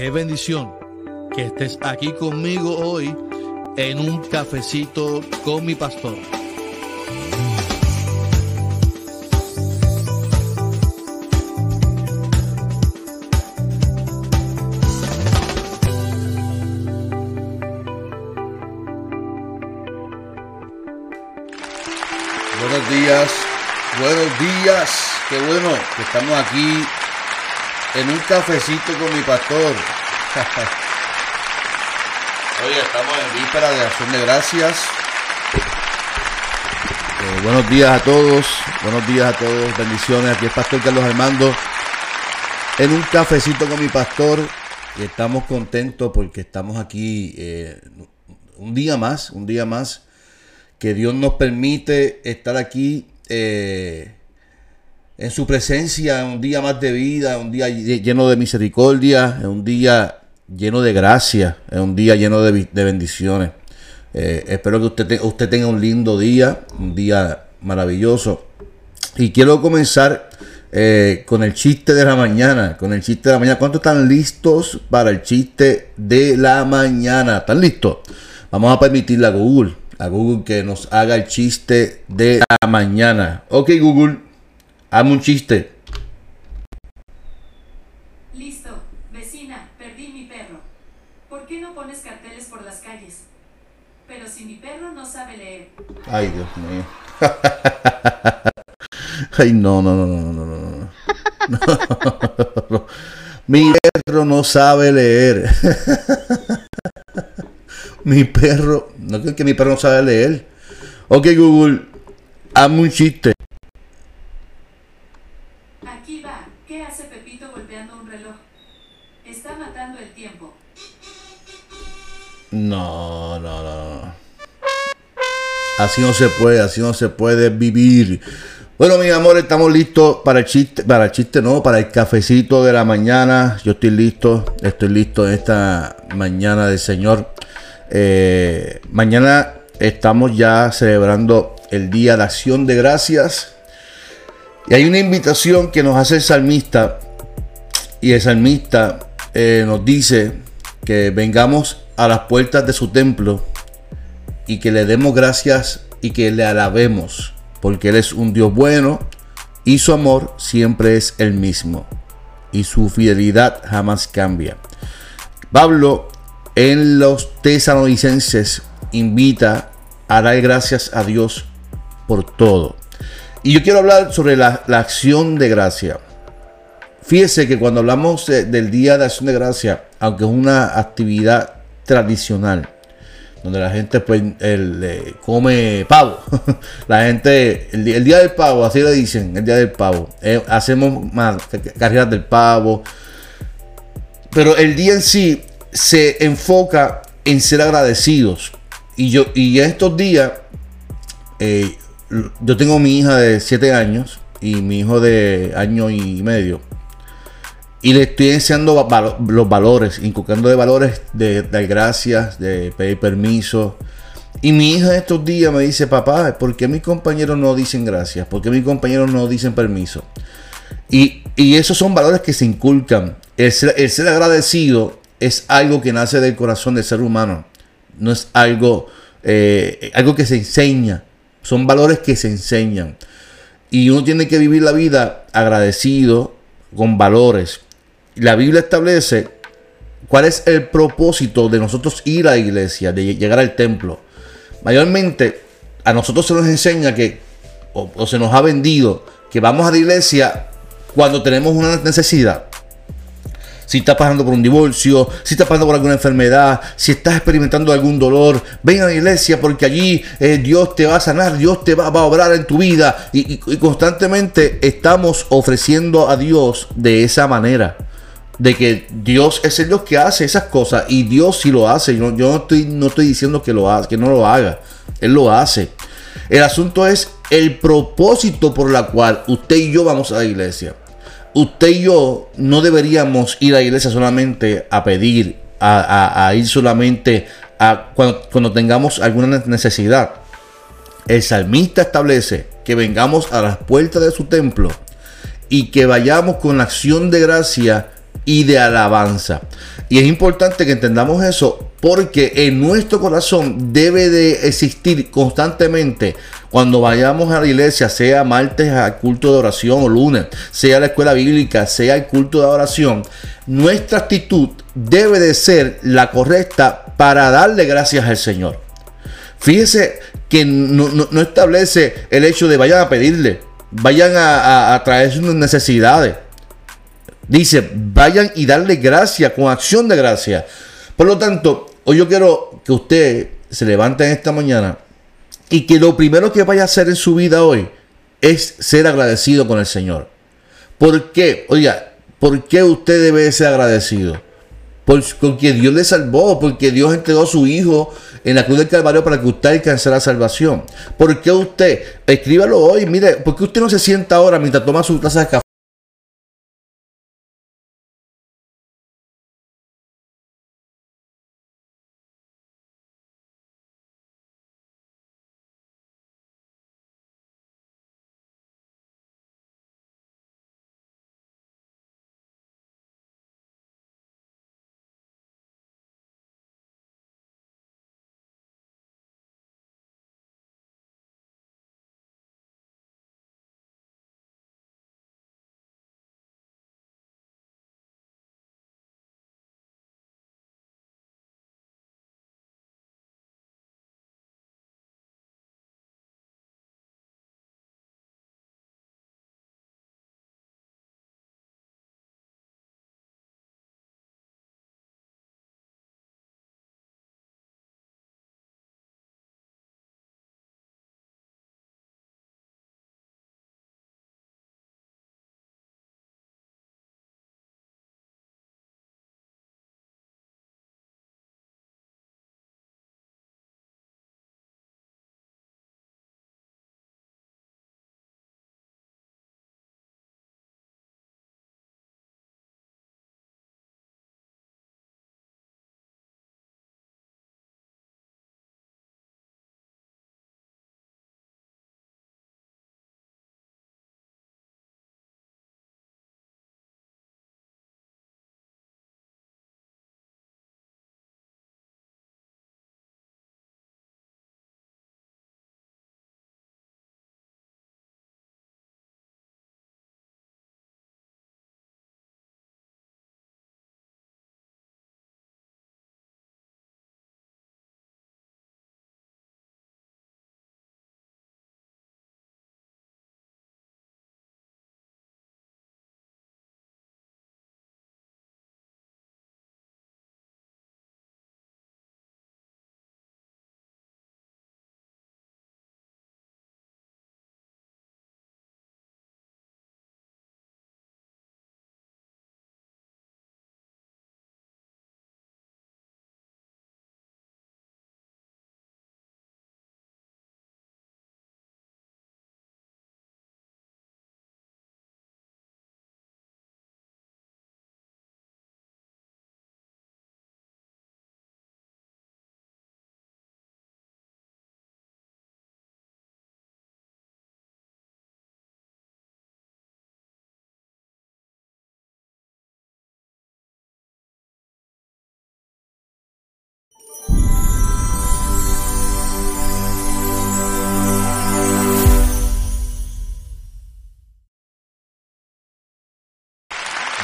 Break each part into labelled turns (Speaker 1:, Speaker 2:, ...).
Speaker 1: Qué bendición que estés aquí conmigo hoy en un cafecito con mi pastor.
Speaker 2: Buenos días, buenos días. Qué bueno que estamos aquí en un cafecito con mi pastor. Hoy estamos en víspera de acción de gracias. Eh, buenos días a todos, buenos días a todos, bendiciones. Aquí es Pastor Carlos Armando en un cafecito con mi pastor. Y estamos contentos porque estamos aquí eh, un día más, un día más que Dios nos permite estar aquí eh, en su presencia, un día más de vida, un día lleno de misericordia, un día lleno de gracia, un día lleno de, bendiciones. Eh, espero que usted, usted tenga un lindo día, un día maravilloso. Y quiero comenzar eh, con el chiste de la mañana, con el chiste de la mañana. ¿Cuántos están listos para el chiste de la mañana? ¿Están listos? Vamos a permitirle a Google a Google que nos haga el chiste de la mañana. Ok, Google, hazme un chiste.
Speaker 3: Listo, vecina, perdí mi perro. ¿Por qué no pones carteles por las calles? Pero si mi perro no sabe leer.
Speaker 2: Ay, Dios mío. Ay, no, no, no, no, no, no. no. Mi perro no sabe leer. mi perro, no creo que mi perro no sabe leer. Ok, Google, hazme un chiste.
Speaker 3: Aquí va. ¿Qué hace Pepito golpeando un reloj? Está matando el tiempo.
Speaker 2: No, no, no. Así no se puede, así no se puede vivir. Bueno, mi amor, estamos listos para el chiste, para el chiste no, para el cafecito de la mañana. Yo estoy listo, estoy listo en esta mañana del Señor. Eh, mañana estamos ya celebrando el Día de Acción de Gracias. Y hay una invitación que nos hace el salmista. Y el salmista eh, nos dice que vengamos a las puertas de su templo y que le demos gracias y que le alabemos. Porque Él es un Dios bueno y su amor siempre es el mismo. Y su fidelidad jamás cambia. Pablo en los tesalonicenses invita a dar gracias a Dios por todo. Y yo quiero hablar sobre la, acción de gracia. Fíjese que cuando hablamos del Día de Acción de Gracia, aunque es una actividad tradicional, donde la gente pues come pavo, la gente, el, Día del Pavo, así le dicen, el Día del Pavo, eh, hacemos más carreras del pavo, pero el día en sí se enfoca en ser agradecidos. Y yo, y estos días, eh, yo tengo mi hija de 7 años y mi hijo de año y medio. Y le estoy enseñando los valores, inculcando de valores de dar gracias, de pedir permiso. Y mi hija estos días me dice, papá, ¿por qué mis compañeros no dicen gracias? ¿Por qué mis compañeros no dicen permiso? Y, esos son valores que se inculcan. el ser agradecido es algo que nace del corazón del ser humano. No es algo, eh, algo que se enseña. Son valores que se enseñan. Y uno tiene que vivir la vida agradecido con valores. La Biblia establece cuál es el propósito de nosotros ir a la iglesia, de llegar al templo. Mayormente a nosotros se nos enseña que, o se nos ha vendido, que vamos a la iglesia cuando tenemos una necesidad si estás pasando por un divorcio, si estás pasando por alguna enfermedad, si estás experimentando algún dolor, ven a la iglesia porque allí eh, Dios te va a sanar, Dios te va, a obrar en tu vida y, constantemente estamos ofreciendo a Dios de esa manera de que Dios es el Dios que hace esas cosas y Dios sí lo hace. Yo, no, estoy, no estoy diciendo que, lo que no lo haga. Él lo hace. El asunto es el propósito por la cual usted y yo vamos a la iglesia usted y yo no deberíamos ir a la iglesia solamente a pedir, a, ir solamente a cuando, tengamos alguna necesidad. El salmista establece que vengamos a las puertas de su templo y que vayamos con acción de gracia y de alabanza. Y es importante que entendamos eso porque en nuestro corazón debe de existir constantemente cuando vayamos a la iglesia, sea martes al culto de oración o lunes, sea la escuela bíblica, sea el culto de oración, nuestra actitud debe de ser la correcta para darle gracias al Señor. Fíjese que no, establece el hecho de vayan a pedirle, vayan a, traer sus necesidades. Dice, vayan y darle gracia con acción de gracia. Por lo tanto, hoy yo quiero que usted se levante esta mañana y que lo primero que vaya a hacer en su vida hoy es ser agradecido con el Señor. ¿Por qué? Oiga, ¿por qué usted debe ser agradecido? Porque Dios le salvó, porque Dios entregó a su Hijo en la cruz del Calvario para que usted alcance la salvación. ¿Por qué usted? Escríbalo hoy, mire, ¿por qué usted no se sienta ahora mientras toma su taza de café?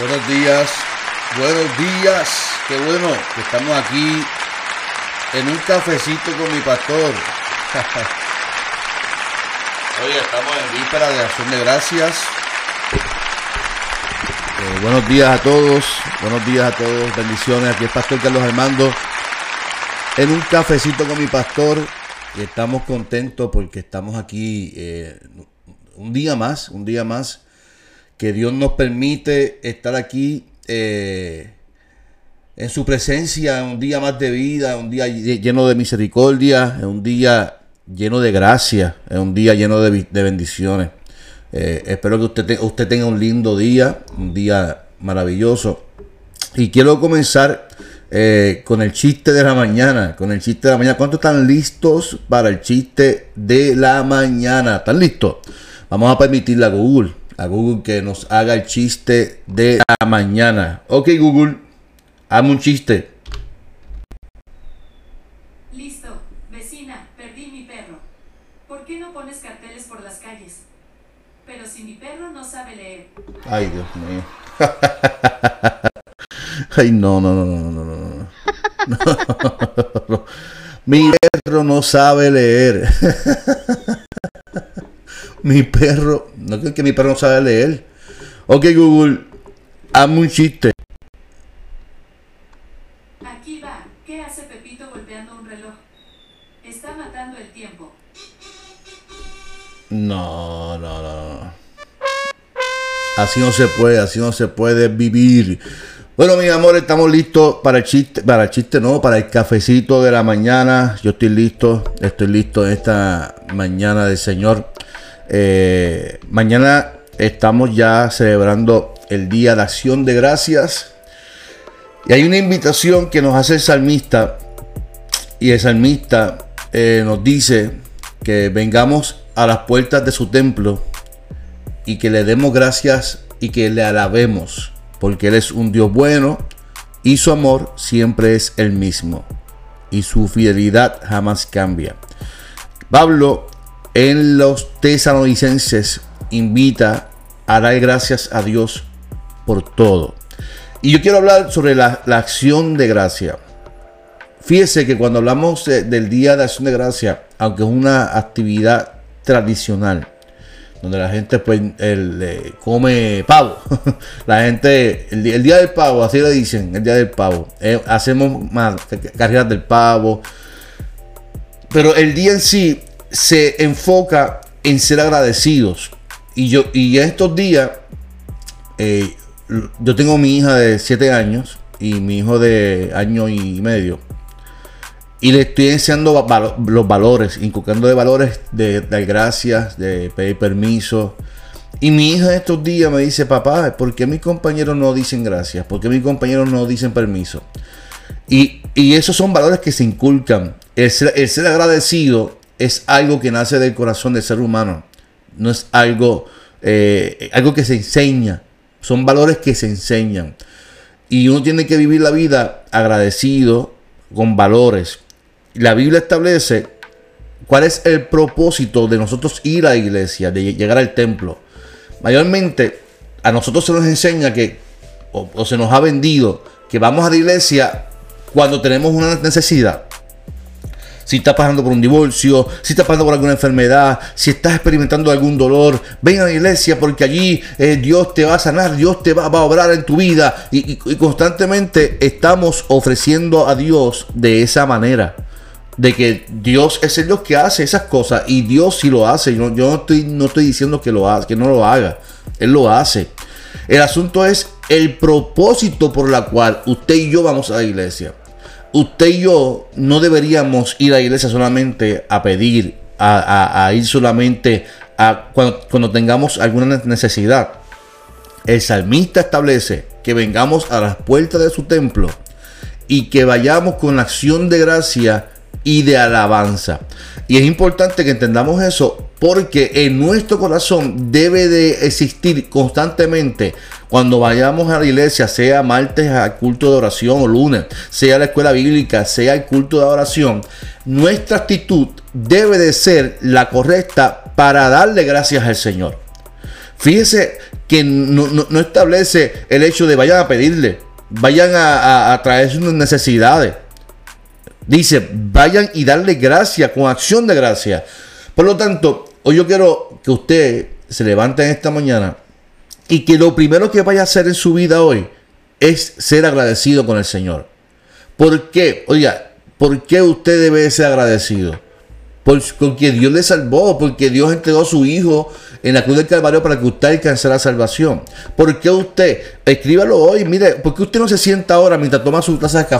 Speaker 2: Buenos días, buenos días. Qué bueno que estamos aquí en un cafecito con mi pastor. Oye, estamos en víspera de acción de gracias. Eh, buenos días a todos, buenos días a todos, bendiciones. Aquí el pastor Carlos Armando en un cafecito con mi pastor. Y estamos contentos porque estamos aquí eh, un día más, un día más que Dios nos permite estar aquí eh, en su presencia, un día más de vida, un día lleno de misericordia, un día lleno de gracia, un día lleno de, bendiciones. Eh, espero que usted, usted tenga un lindo día, un día maravilloso. Y quiero comenzar eh, con el chiste de la mañana. Con el chiste de la mañana. ¿Cuántos están listos para el chiste de la mañana? ¿Están listos? Vamos a permitirle a Google a Google que nos haga el chiste de la mañana. Ok, Google, hazme un chiste.
Speaker 3: Listo, vecina, perdí mi perro. ¿Por qué no pones carteles por las calles? Pero si mi perro no sabe leer.
Speaker 2: Ay, Dios mío. Ay, no, no, no, no, no, no, no. no. Mi perro no sabe leer. mi perro, no creo que mi perro no sabe leer. Ok, Google, hazme un chiste.
Speaker 3: Aquí va, ¿qué hace Pepito golpeando un reloj? Está matando el tiempo.
Speaker 2: No, no, no. Así no se puede, así no se puede vivir. Bueno, mi amor, estamos listos para el chiste, para el chiste no, para el cafecito de la mañana. Yo estoy listo, estoy listo en esta mañana del Señor. Eh, mañana estamos ya celebrando el Día de Acción de Gracias. Y hay una invitación que nos hace el salmista. Y el salmista eh, nos dice que vengamos a las puertas de su templo y que le demos gracias y que le alabemos, porque Él es un Dios bueno y su amor siempre es el mismo y su fidelidad jamás cambia. Pablo en los tesalonicenses invita a dar gracias a Dios por todo. Y yo quiero hablar sobre la, acción de gracia. Fíjese que cuando hablamos de, del Día de Acción de Gracia, aunque es una actividad tradicional, donde la gente pues come pavo, la gente, el, el, Día del Pavo, así le dicen, el Día del Pavo, eh, hacemos más carreras del pavo, pero el día en sí se enfoca en ser agradecidos. Y yo, y estos días, eh, yo tengo mi hija de 7 años y mi hijo de año y medio. Y le estoy enseñando los valores, inculcando de valores de gracias, de pedir permiso. Y mi hija estos días me dice, papá, ¿por qué mis compañeros no dicen gracias? ¿Por qué mis compañeros no dicen permiso? Y, y esos son valores que se inculcan. El ser, agradecido es algo que nace del corazón del ser humano. No es algo, eh, algo que se enseña. Son valores que se enseñan. Y uno tiene que vivir la vida agradecido, con valores. La Biblia establece cuál es el propósito de nosotros ir a la iglesia, de llegar al templo. Mayormente a nosotros se nos enseña que, o, o se nos ha vendido, que vamos a la iglesia cuando tenemos una necesidad. Si estás pasando por un divorcio, si estás pasando por alguna enfermedad, si estás experimentando algún dolor, ven a la iglesia porque allí eh, Dios te va a sanar, Dios te va, a obrar en tu vida. Y, constantemente estamos ofreciendo a Dios de esa manera. De que Dios es el Dios que hace esas cosas y Dios sí lo hace. Yo, no, estoy, no estoy diciendo que, que no lo haga. Él lo hace. El asunto es el propósito por la cual usted y yo vamos a la iglesia usted y yo no deberíamos ir a la iglesia solamente a pedir, a, ir solamente a cuando, cuando, tengamos alguna necesidad. El salmista establece que vengamos a las puertas de su templo y que vayamos con acción de gracia y de alabanza. Y es importante que entendamos eso porque en nuestro corazón debe de existir constantemente cuando vayamos a la iglesia, sea martes al culto de oración o lunes, sea la escuela bíblica, sea el culto de oración, nuestra actitud debe de ser la correcta para darle gracias al Señor. Fíjese que no, establece el hecho de vayan a pedirle, vayan a, a, a traer sus necesidades. Dice, vayan y darle gracia con acción de gracia. Por lo tanto, hoy yo quiero que usted se levante en esta mañana y que lo primero que vaya a hacer en su vida hoy es ser agradecido con el Señor. ¿Por qué? Oiga, ¿por qué usted debe ser agradecido? Porque Dios le salvó, porque Dios entregó a su Hijo en la cruz del Calvario para que usted alcance la salvación. ¿Por qué usted? Escríbalo hoy, mire, ¿por qué usted no se sienta ahora mientras toma su taza de café?